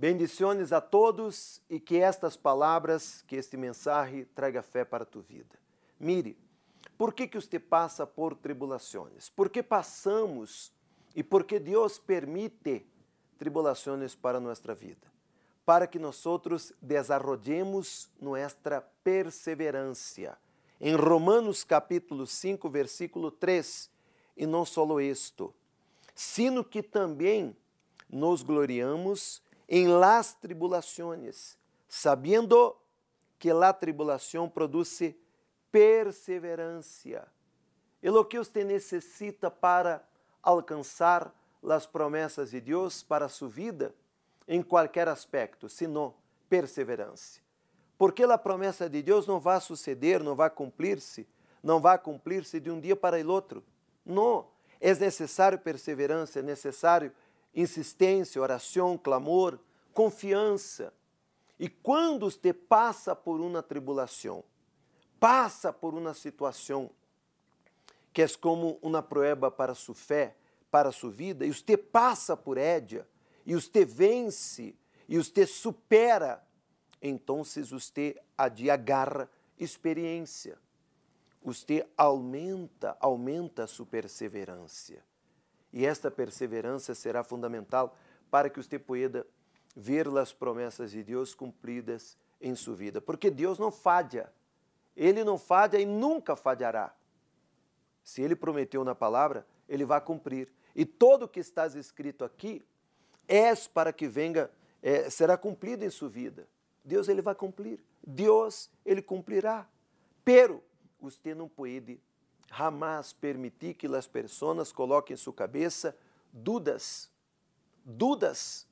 Bendiciones a todos e que estas palavras, que este mensagem traga fé para tu vida. Mire, por que que você passa por tribulações? Por que passamos e por que Deus permite tribulações para nossa vida? Para que nós desarrollemos nossa perseverança. Em Romanos capítulo 5, versículo 3, e não solo isto, sino que também nos gloriamos em las tribulações, sabendo que la tribulação produz perseverança. E o que você necessita para alcançar as promessas de Deus para sua vida em qualquer aspecto, senão perseverança. Porque a promessa de Deus não vai suceder, não vai cumprir-se, não vai cumprir-se de um dia para o outro. Não, é necessário perseverança, é necessário insistência, oração, clamor, confiança. E quando você passa por uma tribulação, passa por uma situação que é como uma prueba para sua fé, para sua vida, e você passa por édia, e você vence, e você supera, então você agarra experiência. Você aumenta, aumenta a sua perseverança. E esta perseverança será fundamental para que você pueda ver as promessas de Deus cumpridas em sua vida. Porque Deus não falha. Ele não falha e nunca falhará. Se ele prometeu na palavra, ele vai cumprir. E todo o que está escrito aqui é para que venha, é, será cumprido em sua vida. Deus ele vai cumprir. Deus ele cumprirá. Pero você não pode jamais permitir que as pessoas coloquem em sua cabeça dúvidas, dúvidas,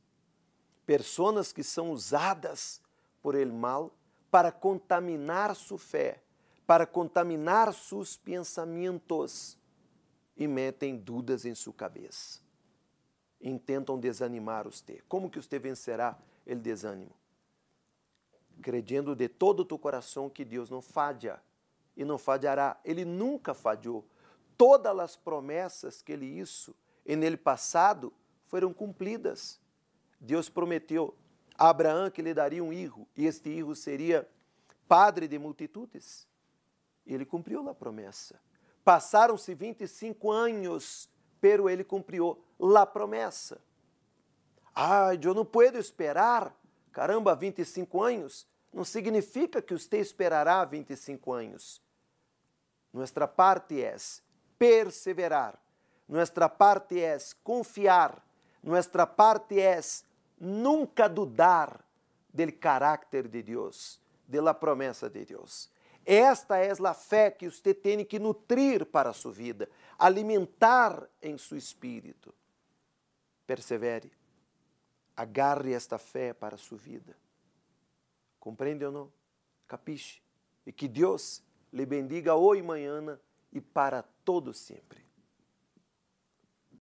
pessoas que são usadas por ele mal para contaminar sua fé, para contaminar seus pensamentos e metem dúvidas em sua cabeça. Intentam desanimar você. Como que você vencerá o desânimo? Crediendo de todo o teu coração que Deus não falha e não falhará. Ele nunca falhou. Todas as promessas que ele hizo em ele passado foram cumpridas. Deus prometeu a Abraão que lhe daria um filho e este filho seria padre de multitudes. Ele cumpriu a promessa. Passaram-se 25 anos, pero ele cumpriu a promessa. Ai, eu não posso esperar, caramba, 25 anos. Não significa que você esperará 25 anos. Nuestra parte é perseverar. Nuestra parte é confiar. Nuestra parte é nunca dudar del caráter de Deus, de la promessa de Deus. Esta é a fé que você tem que nutrir para a sua vida, alimentar em seu espírito. Persevere. Agarre esta fé para a sua vida. Compreende ou não? Capiche? E que Deus lhe bendiga hoje, manhã e para todo sempre.